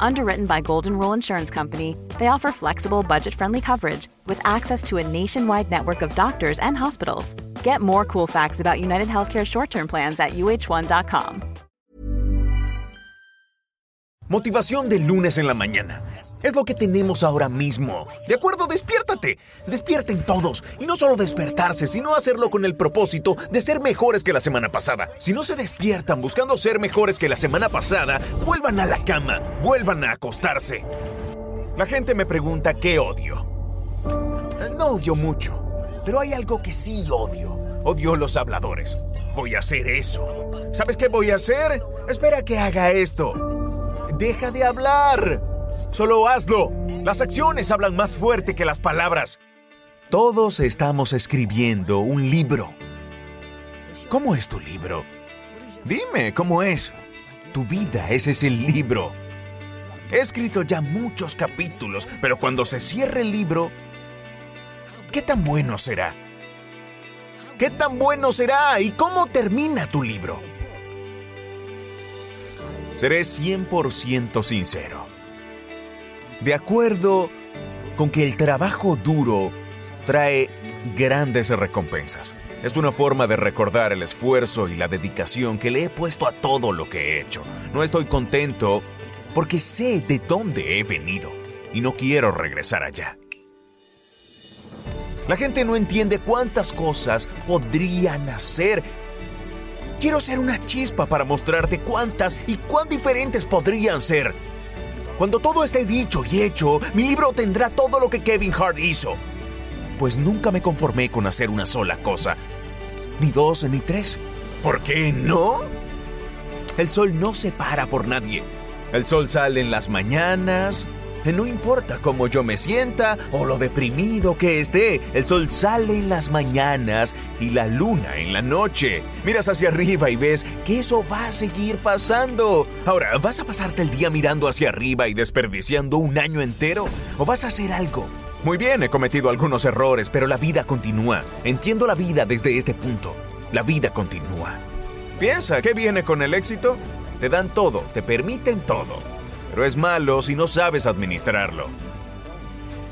Underwritten by Golden Rule Insurance Company, they offer flexible, budget friendly coverage with access to a nationwide network of doctors and hospitals. Get more cool facts about United Healthcare short term plans at uh1.com. Motivación de lunes en la mañana. Es lo que tenemos ahora mismo. ¿De acuerdo? Despiértate. Despierten todos. Y no solo despertarse, sino hacerlo con el propósito de ser mejores que la semana pasada. Si no se despiertan buscando ser mejores que la semana pasada, vuelvan a la cama, vuelvan a acostarse. La gente me pregunta qué odio. No odio mucho, pero hay algo que sí odio. Odio los habladores. Voy a hacer eso. ¿Sabes qué voy a hacer? Espera que haga esto. Deja de hablar. Solo hazlo. Las acciones hablan más fuerte que las palabras. Todos estamos escribiendo un libro. ¿Cómo es tu libro? Dime, ¿cómo es? Tu vida ese es el libro. He escrito ya muchos capítulos, pero cuando se cierre el libro, ¿qué tan bueno será? ¿Qué tan bueno será? ¿Y cómo termina tu libro? Seré 100% sincero. De acuerdo con que el trabajo duro trae grandes recompensas. Es una forma de recordar el esfuerzo y la dedicación que le he puesto a todo lo que he hecho. No estoy contento porque sé de dónde he venido y no quiero regresar allá. La gente no entiende cuántas cosas podrían hacer Quiero ser una chispa para mostrarte cuántas y cuán diferentes podrían ser. Cuando todo esté dicho y hecho, mi libro tendrá todo lo que Kevin Hart hizo. Pues nunca me conformé con hacer una sola cosa. Ni dos ni tres. ¿Por qué no? El sol no se para por nadie. El sol sale en las mañanas, no importa cómo yo me sienta o lo deprimido que esté, el sol sale en las mañanas y la luna en la noche. Miras hacia arriba y ves que eso va a seguir pasando. Ahora, ¿vas a pasarte el día mirando hacia arriba y desperdiciando un año entero? ¿O vas a hacer algo? Muy bien, he cometido algunos errores, pero la vida continúa. Entiendo la vida desde este punto. La vida continúa. Piensa, ¿qué viene con el éxito? Te dan todo, te permiten todo pero es malo si no sabes administrarlo.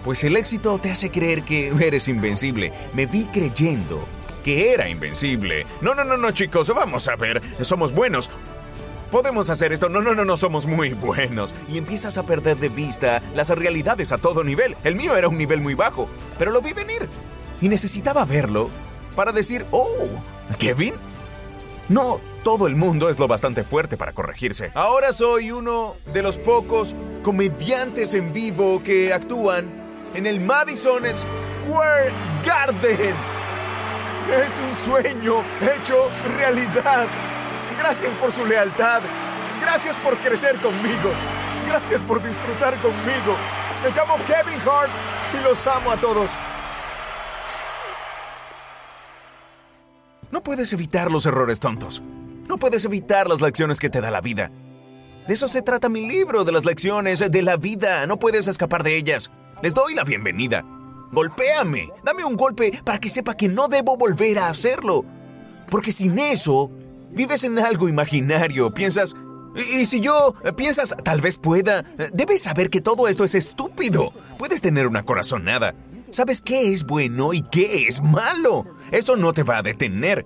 Pues el éxito te hace creer que eres invencible. Me vi creyendo que era invencible. No, no, no, no, chicos, vamos a ver. Somos buenos. Podemos hacer esto. No, no, no, no somos muy buenos. Y empiezas a perder de vista las realidades a todo nivel. El mío era un nivel muy bajo, pero lo vi venir. Y necesitaba verlo para decir, oh, Kevin, no todo el mundo es lo bastante fuerte para corregirse. Ahora soy uno de los pocos comediantes en vivo que actúan en el Madison Square Garden. Es un sueño hecho realidad. Gracias por su lealtad. Gracias por crecer conmigo. Gracias por disfrutar conmigo. Me llamo Kevin Hart y los amo a todos. No puedes evitar los errores tontos. No puedes evitar las lecciones que te da la vida. De eso se trata mi libro, de las lecciones de la vida. No puedes escapar de ellas. Les doy la bienvenida. Golpéame. Dame un golpe para que sepa que no debo volver a hacerlo. Porque sin eso, vives en algo imaginario. Piensas, y si yo piensas, tal vez pueda, debes saber que todo esto es estúpido. Puedes tener una corazonada, Sabes qué es bueno y qué es malo. Eso no te va a detener.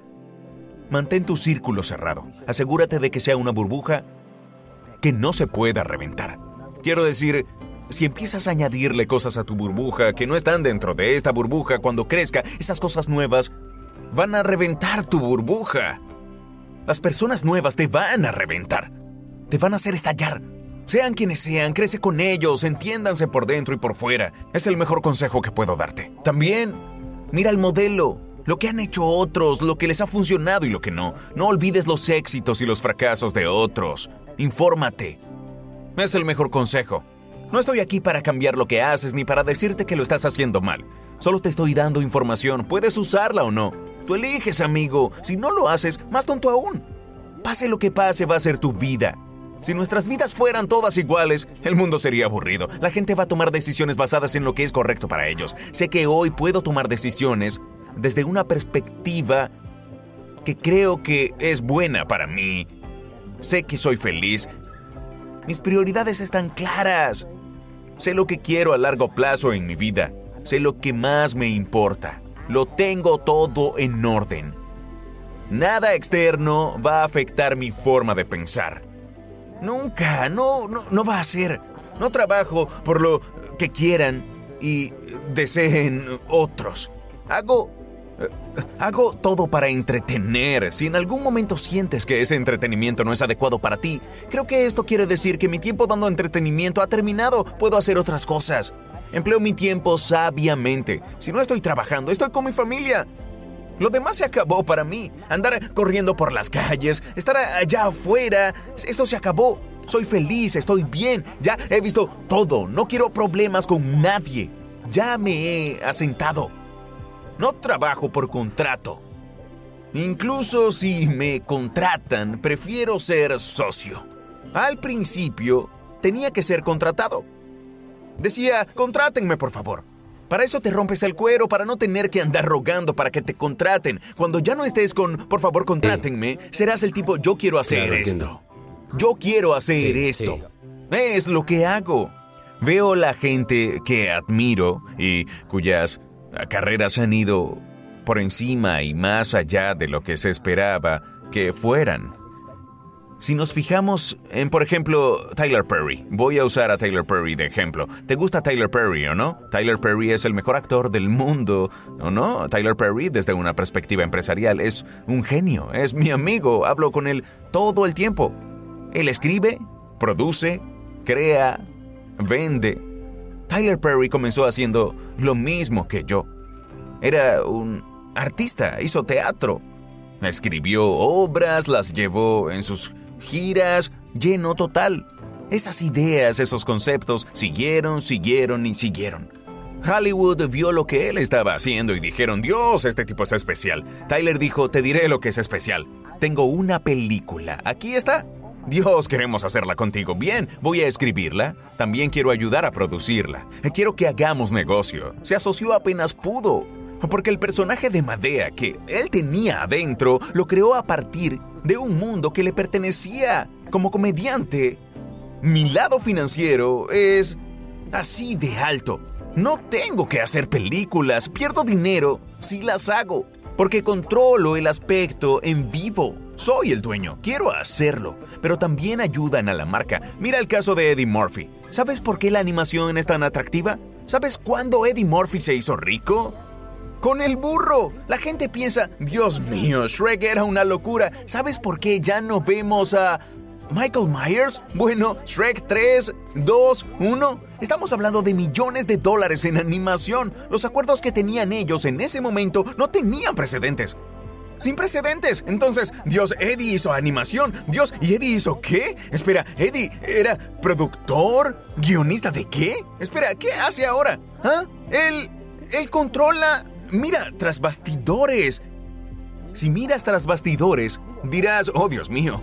Mantén tu círculo cerrado. Asegúrate de que sea una burbuja que no se pueda reventar. Quiero decir, si empiezas a añadirle cosas a tu burbuja que no están dentro de esta burbuja, cuando crezca, esas cosas nuevas van a reventar tu burbuja. Las personas nuevas te van a reventar. Te van a hacer estallar. Sean quienes sean, crece con ellos, entiéndanse por dentro y por fuera. Es el mejor consejo que puedo darte. También, mira el modelo, lo que han hecho otros, lo que les ha funcionado y lo que no. No olvides los éxitos y los fracasos de otros. Infórmate. Es el mejor consejo. No estoy aquí para cambiar lo que haces ni para decirte que lo estás haciendo mal. Solo te estoy dando información. Puedes usarla o no. Tú eliges, amigo. Si no lo haces, más tonto aún. Pase lo que pase, va a ser tu vida. Si nuestras vidas fueran todas iguales, el mundo sería aburrido. La gente va a tomar decisiones basadas en lo que es correcto para ellos. Sé que hoy puedo tomar decisiones desde una perspectiva que creo que es buena para mí. Sé que soy feliz. Mis prioridades están claras. Sé lo que quiero a largo plazo en mi vida. Sé lo que más me importa. Lo tengo todo en orden. Nada externo va a afectar mi forma de pensar. Nunca, no, no, va a ser. No trabajo por lo que quieran y deseen otros. Hago Hago todo para entretener. Si en algún momento sientes que ese entretenimiento no es adecuado para ti, creo que esto quiere decir que mi tiempo dando entretenimiento ha terminado. Puedo hacer otras cosas. Empleo mi tiempo sabiamente. Si no estoy trabajando, estoy con mi familia. Lo demás se acabó para mí. Andar corriendo por las calles, estar allá afuera, esto se acabó. Soy feliz, estoy bien, ya he visto todo, no quiero problemas con nadie. Ya me he asentado. No trabajo por contrato. Incluso si me contratan, prefiero ser socio. Al principio, tenía que ser contratado. Decía, contrátenme por favor. Para eso te rompes el cuero, para no tener que andar rogando para que te contraten. Cuando ya no estés con, por favor, contrátenme, serás el tipo, yo quiero hacer esto. Yo quiero hacer esto. Es lo que hago. Veo la gente que admiro y cuyas carreras han ido por encima y más allá de lo que se esperaba que fueran. Si nos fijamos en, por ejemplo, Tyler Perry, voy a usar a Tyler Perry de ejemplo. ¿Te gusta Tyler Perry o no? Tyler Perry es el mejor actor del mundo, ¿o no? Tyler Perry, desde una perspectiva empresarial, es un genio, es mi amigo, hablo con él todo el tiempo. Él escribe, produce, crea, vende. Tyler Perry comenzó haciendo lo mismo que yo. Era un artista, hizo teatro, escribió obras, las llevó en sus giras, lleno total. Esas ideas, esos conceptos siguieron, siguieron y siguieron. Hollywood vio lo que él estaba haciendo y dijeron, Dios, este tipo es especial. Tyler dijo, te diré lo que es especial. Tengo una película. Aquí está. Dios, queremos hacerla contigo. Bien, voy a escribirla. También quiero ayudar a producirla. Quiero que hagamos negocio. Se asoció apenas pudo. Porque el personaje de Madea que él tenía adentro lo creó a partir de un mundo que le pertenecía. Como comediante, mi lado financiero es así de alto. No tengo que hacer películas, pierdo dinero si las hago, porque controlo el aspecto en vivo. Soy el dueño, quiero hacerlo, pero también ayudan a la marca. Mira el caso de Eddie Murphy. ¿Sabes por qué la animación es tan atractiva? ¿Sabes cuándo Eddie Murphy se hizo rico? Con el burro. La gente piensa, Dios mío, Shrek era una locura. ¿Sabes por qué ya no vemos a Michael Myers? Bueno, Shrek 3, 2, 1. Estamos hablando de millones de dólares en animación. Los acuerdos que tenían ellos en ese momento no tenían precedentes. Sin precedentes. Entonces, Dios, Eddie hizo animación. Dios, ¿y Eddie hizo qué? Espera, Eddie era productor, guionista de qué? Espera, ¿qué hace ahora? ¿Ah? Él... Él controla Mira tras bastidores. Si miras tras bastidores, dirás, oh Dios mío,